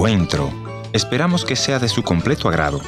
encuentro. Esperamos que sea de su completo agrado.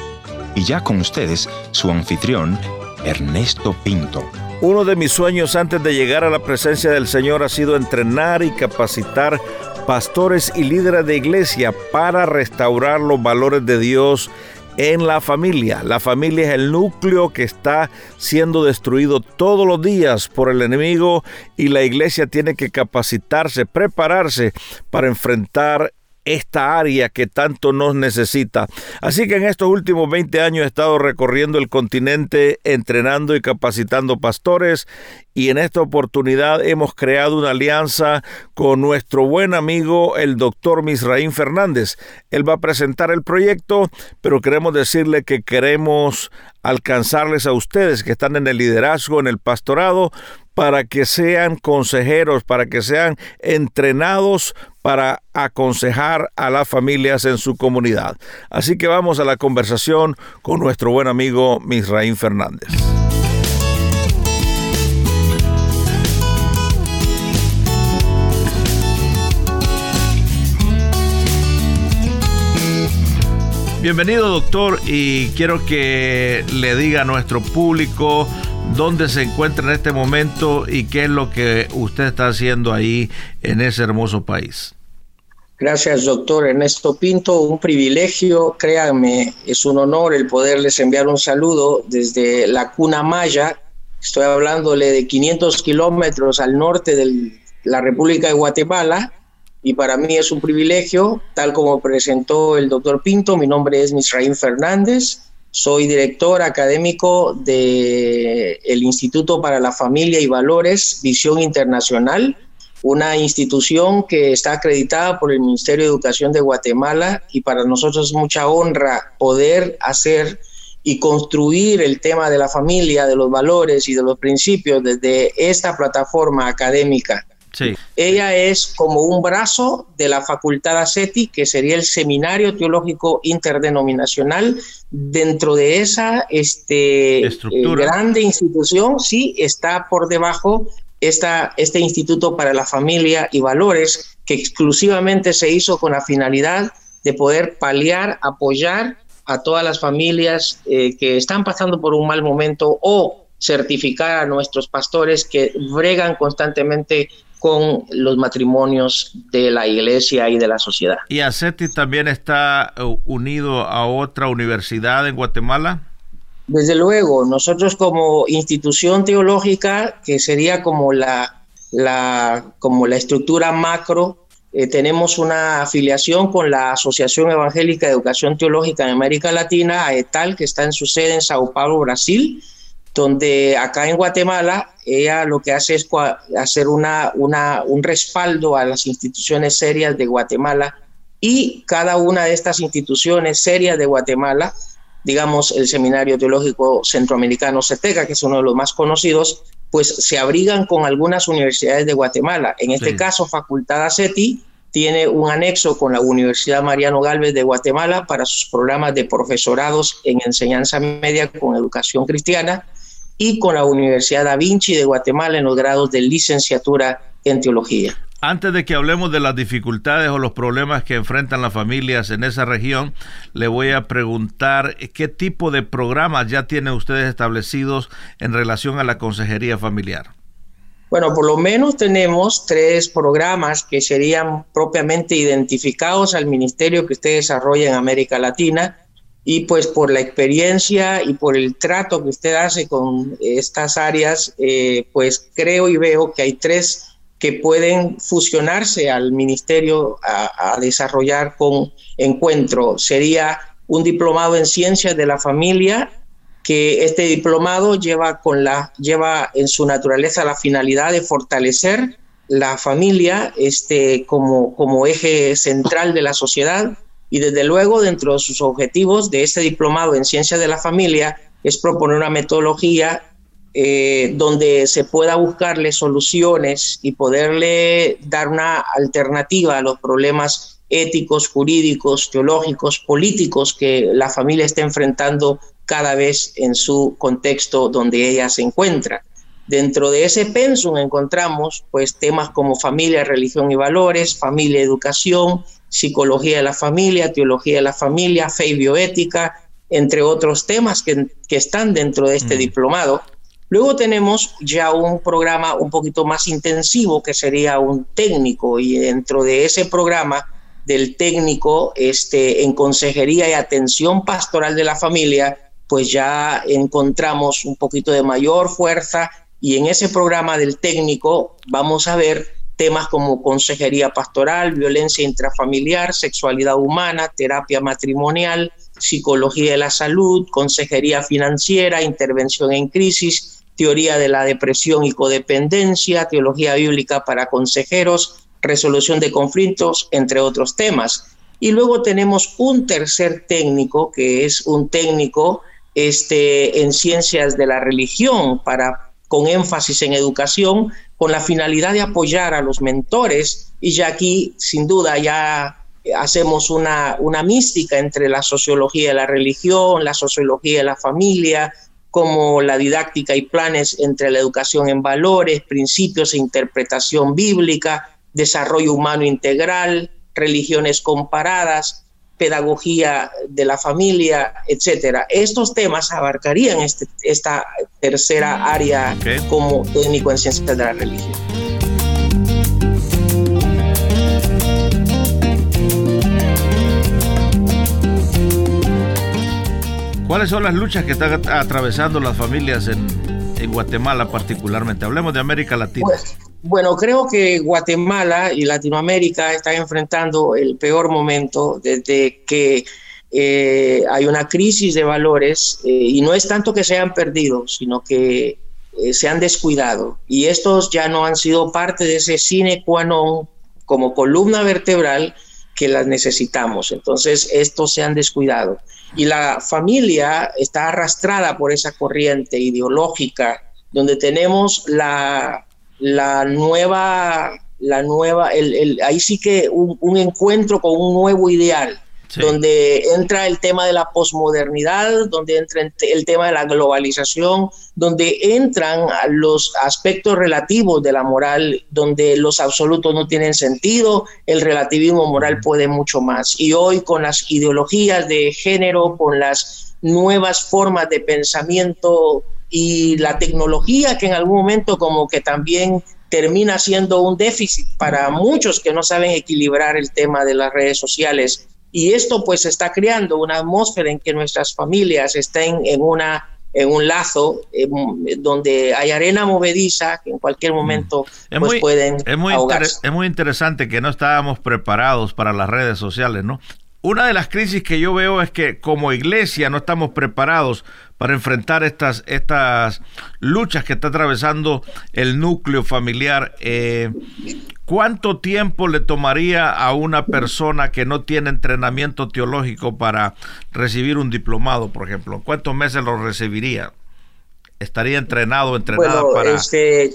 Y ya con ustedes, su anfitrión, Ernesto Pinto. Uno de mis sueños antes de llegar a la presencia del Señor ha sido entrenar y capacitar pastores y líderes de iglesia para restaurar los valores de Dios en la familia. La familia es el núcleo que está siendo destruido todos los días por el enemigo y la iglesia tiene que capacitarse, prepararse para enfrentar esta área que tanto nos necesita. Así que en estos últimos 20 años he estado recorriendo el continente entrenando y capacitando pastores y en esta oportunidad hemos creado una alianza con nuestro buen amigo el doctor Misraín Fernández. Él va a presentar el proyecto, pero queremos decirle que queremos alcanzarles a ustedes que están en el liderazgo, en el pastorado, para que sean consejeros, para que sean entrenados para aconsejar a las familias en su comunidad. Así que vamos a la conversación con nuestro buen amigo Misraín Fernández. Bienvenido doctor y quiero que le diga a nuestro público dónde se encuentra en este momento y qué es lo que usted está haciendo ahí en ese hermoso país. Gracias, doctor Ernesto Pinto. Un privilegio, créanme, es un honor el poderles enviar un saludo desde la cuna maya. Estoy hablándole de 500 kilómetros al norte de la República de Guatemala y para mí es un privilegio, tal como presentó el doctor Pinto, mi nombre es Misraín Fernández, soy director académico del el Instituto para la Familia y Valores Visión Internacional, una institución que está acreditada por el Ministerio de Educación de Guatemala y para nosotros es mucha honra poder hacer y construir el tema de la familia, de los valores y de los principios desde esta plataforma académica ella es como un brazo de la Facultad ACETI, que sería el Seminario Teológico Interdenominacional. Dentro de esa este, eh, grande institución, sí, está por debajo esta, este Instituto para la Familia y Valores, que exclusivamente se hizo con la finalidad de poder paliar, apoyar a todas las familias eh, que están pasando por un mal momento o certificar a nuestros pastores que bregan constantemente con los matrimonios de la iglesia y de la sociedad. ¿Y ACETI también está eh, unido a otra universidad en Guatemala? Desde luego, nosotros como institución teológica, que sería como la, la, como la estructura macro, eh, tenemos una afiliación con la Asociación Evangélica de Educación Teológica en América Latina, AETAL, que está en su sede en Sao Paulo, Brasil, donde acá en Guatemala ella lo que hace es hacer una, una, un respaldo a las instituciones serias de Guatemala y cada una de estas instituciones serias de Guatemala, digamos el Seminario Teológico Centroamericano CETECA, que es uno de los más conocidos, pues se abrigan con algunas universidades de Guatemala. En este caso, Facultad ACETI tiene un anexo con la Universidad Mariano Galvez de Guatemala para sus programas de profesorados en enseñanza media con educación cristiana y con la Universidad Da Vinci de Guatemala en los grados de licenciatura en teología. Antes de que hablemos de las dificultades o los problemas que enfrentan las familias en esa región, le voy a preguntar qué tipo de programas ya tienen ustedes establecidos en relación a la consejería familiar. Bueno, por lo menos tenemos tres programas que serían propiamente identificados al ministerio que usted desarrolla en América Latina y pues por la experiencia y por el trato que usted hace con estas áreas, eh, pues creo y veo que hay tres que pueden fusionarse al ministerio a, desarrollar con encuentro. Sería un diplomado en ciencias de la familia, que este diplomado lleva, con la, lleva en su naturaleza la finalidad de fortalecer la familia este, como, como eje central de la sociedad y desde luego, dentro de sus objetivos de este diplomado en ciencias de la familia, es proponer una metodología eh, donde se pueda buscarle soluciones y poderle dar una alternativa a los problemas éticos, jurídicos, teológicos, políticos que la familia está enfrentando cada vez en su contexto donde ella se encuentra. Dentro de ese pensum encontramos pues temas como familia, religión y valores, familia, educación, psicología de la familia, teología de la familia, fe y bioética, entre otros temas que, están dentro de este mm. diplomado. Luego tenemos ya un programa un poquito más intensivo que sería un técnico y dentro de ese programa del técnico este, en consejería y atención pastoral de la familia, pues ya encontramos un poquito de mayor fuerza y en ese programa del técnico vamos a ver temas como consejería pastoral, violencia intrafamiliar, sexualidad humana, terapia matrimonial, psicología de la salud, consejería financiera, intervención en crisis, teoría de la depresión y codependencia, teología bíblica para consejeros, resolución de conflictos, entre otros temas. Y luego tenemos un tercer técnico, que es un técnico este, en ciencias de la religión para con énfasis en educación, con la finalidad de apoyar a los mentores. Y ya aquí, sin duda, ya hacemos una, una mística entre la sociología de la religión, la sociología de la familia, como la didáctica y planes entre la educación en valores, principios e interpretación bíblica, desarrollo humano integral, religiones comparadas, pedagogía de la familia, etcétera. Estos temas abarcarían este, esta tercera área como técnico en ciencias de la religión. ¿Cuáles son las luchas que están atravesando las familias en, en Guatemala particularmente? Hablemos de América Latina. Pues, bueno, creo que Guatemala y Latinoamérica están enfrentando el peor momento desde que eh, hay una crisis de valores eh, y no es tanto que se hayan perdido, sino que eh, se han descuidado. Y estos ya no han sido parte de ese sine qua non como columna vertebral que las necesitamos. Entonces, estos se han descuidado. Y la familia está arrastrada por esa corriente ideológica donde tenemos la la nueva, la nueva, el, ahí sí que un, encuentro con un nuevo ideal, donde entra el tema de la posmodernidad, donde entra el tema de la globalización, donde entran los aspectos relativos de la moral, donde los absolutos no tienen sentido, el relativismo moral puede mucho más. Y hoy con las ideologías de género, con las nuevas formas de pensamiento y la tecnología que en algún momento como que también termina siendo un déficit para muchos que no saben equilibrar el tema de las redes sociales. Y esto pues está creando una atmósfera en que nuestras familias estén en una en un lazo donde hay arena movediza que en cualquier mm. momento pues, pueden es muy, es muy interesante que no estábamos preparados para las redes sociales, ¿no? Una de las crisis que yo veo es que como iglesia no estamos preparados para enfrentar estas, estas luchas que está atravesando el núcleo familiar. Eh, ¿Cuánto tiempo le tomaría a una persona que no tiene entrenamiento teológico para recibir un diplomado, por ejemplo? ¿Cuántos meses lo recibiría? ¿Estaría entrenado, entrenada para...? Este,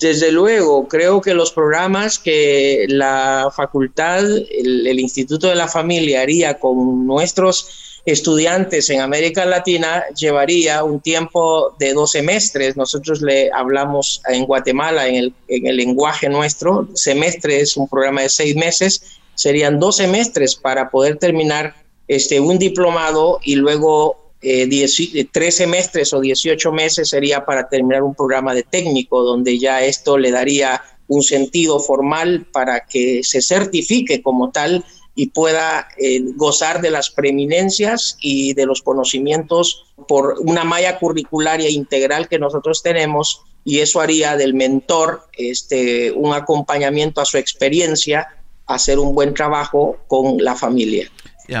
desde luego, creo que los programas que la facultad, el, Instituto de la Familia haría con nuestros estudiantes en América Latina llevaría un tiempo de dos semestres. Nosotros le hablamos en Guatemala en el, en el lenguaje nuestro. Semestre es un programa de seis meses. Serían dos semestres para poder terminar este, un diplomado y luego eh, eh, tres semestres o 18 meses sería para terminar un programa de técnico, donde ya esto le daría un sentido formal para que se certifique como tal y pueda eh, gozar de las preeminencias y de los conocimientos por una malla curricularia integral que nosotros tenemos y eso haría del mentor este, un acompañamiento a su experiencia, hacer un buen trabajo con la familia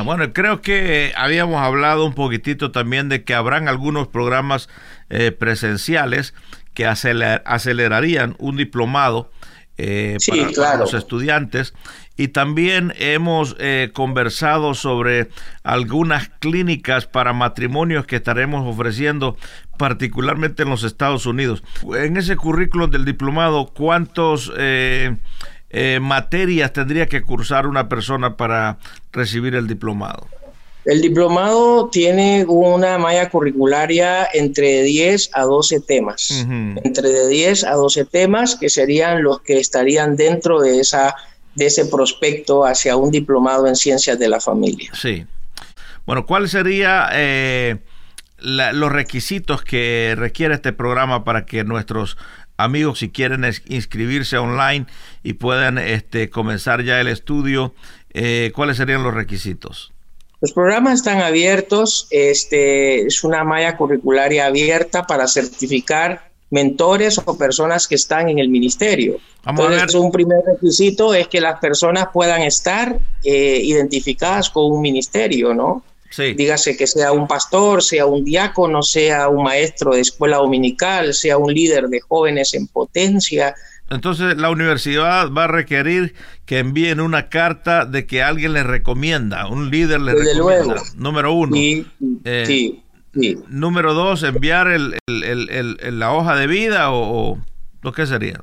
bueno, creo que habíamos hablado un poquitito también de que habrán algunos programas eh, presenciales que acelerarían un diplomado eh, para, los estudiantes. Y también hemos eh, conversado sobre algunas clínicas para matrimonios que estaremos ofreciendo, particularmente en los Estados Unidos. En ese currículum del diplomado, ¿cuántos eh, materias tendría que cursar una persona para recibir el diplomado? El diplomado tiene una malla curricularia entre 10 a 12 temas, entre 10 a 12 temas que serían los que estarían dentro de, esa, de ese prospecto hacia un diplomado en ciencias de la familia. Sí. Bueno, ¿cuáles serían eh, los requisitos que requiere este programa para que nuestros amigos, si quieren inscribirse online y puedan este, comenzar ya el estudio, eh, cuáles serían los requisitos? Los programas están abiertos, este, es una malla curricularia abierta para certificar mentores o personas que están en el ministerio. Entonces, un primer requisito es que las personas puedan estar eh, identificadas con un ministerio, ¿no? Sí. Dígase que sea un pastor, sea un diácono, sea un maestro de escuela dominical, sea un líder de jóvenes en potencia, entonces la universidad va a requerir que envíen una carta de que alguien les recomienda, un líder les recomienda. Número uno. Eh, sí, sí, Número dos, enviar el, la hoja de vida o, lo que sería.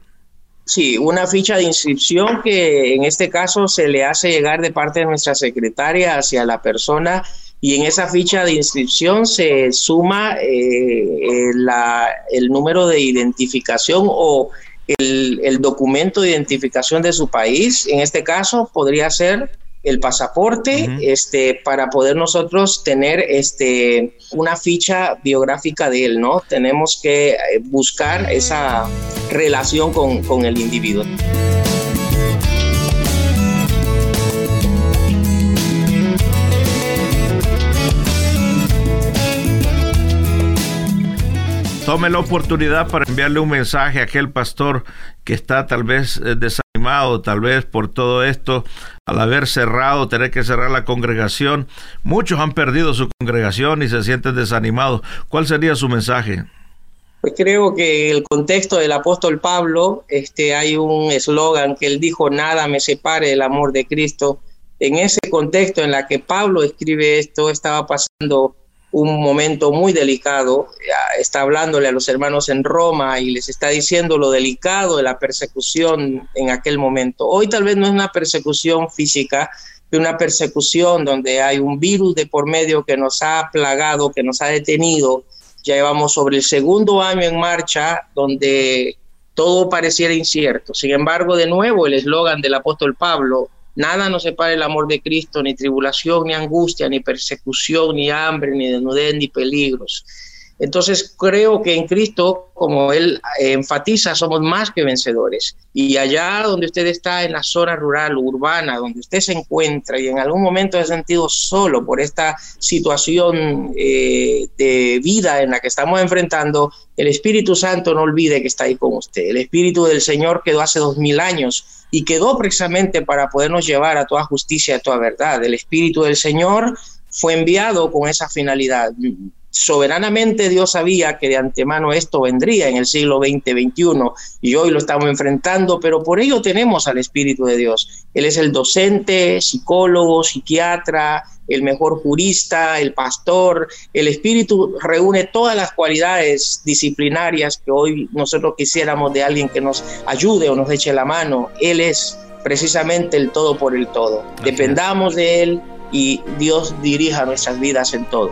Sí, una ficha de inscripción que en este caso se le hace llegar de parte de nuestra secretaria hacia la persona y en esa ficha de inscripción se suma eh, la, el número de identificación o el, documento de identificación de su país, en este caso podría ser el pasaporte, este, para poder nosotros tener este, una ficha biográfica de él, ¿no? Tenemos que eh, buscar esa relación con, con el individuo. Tome la oportunidad para enviarle un mensaje a aquel pastor que está tal vez eh, desanimado, tal vez por todo esto, al haber cerrado, tener que cerrar la congregación. Muchos han perdido su congregación y se sienten desanimados. ¿Cuál sería su mensaje? Pues creo que el contexto del apóstol Pablo, este, hay un eslogan que él dijo, nada me separe del amor de Cristo. En ese contexto en la que Pablo escribe esto, estaba pasando un momento muy delicado. Está hablándole a los hermanos en Roma y les está diciendo lo delicado de la persecución en aquel momento. Hoy tal vez no es una persecución física, es una persecución donde hay un virus de por medio que nos ha plagado, que nos ha detenido. Ya llevamos sobre el segundo año en marcha donde todo pareciera incierto. Sin embargo, de nuevo, el eslogan del apóstol Pablo, Nada nos separa el amor de Cristo, ni tribulación, ni angustia, ni persecución, ni hambre, ni desnudez, ni peligros. Entonces creo que en Cristo, como Él enfatiza, somos más que vencedores. Y allá donde usted está, en la zona rural, urbana, donde usted se encuentra y en algún momento ha sentido solo por esta situación eh, de vida en la que estamos enfrentando, el Espíritu Santo no olvide que está ahí con usted. El Espíritu del Señor quedó hace dos mil años y quedó precisamente para podernos llevar a toda justicia a toda verdad. El Espíritu del Señor fue enviado con esa finalidad. Soberanamente Dios sabía que de antemano esto vendría en el siglo XX, XXI y hoy lo estamos enfrentando, pero por ello tenemos al Espíritu de Dios. Él es el docente, psicólogo, psiquiatra, el mejor jurista, el pastor. El Espíritu reúne todas las cualidades disciplinarias que hoy nosotros quisiéramos de alguien que nos ayude o nos eche la mano. Él es precisamente el todo por el todo. Dependamos de Él y Dios dirija nuestras vidas en todo.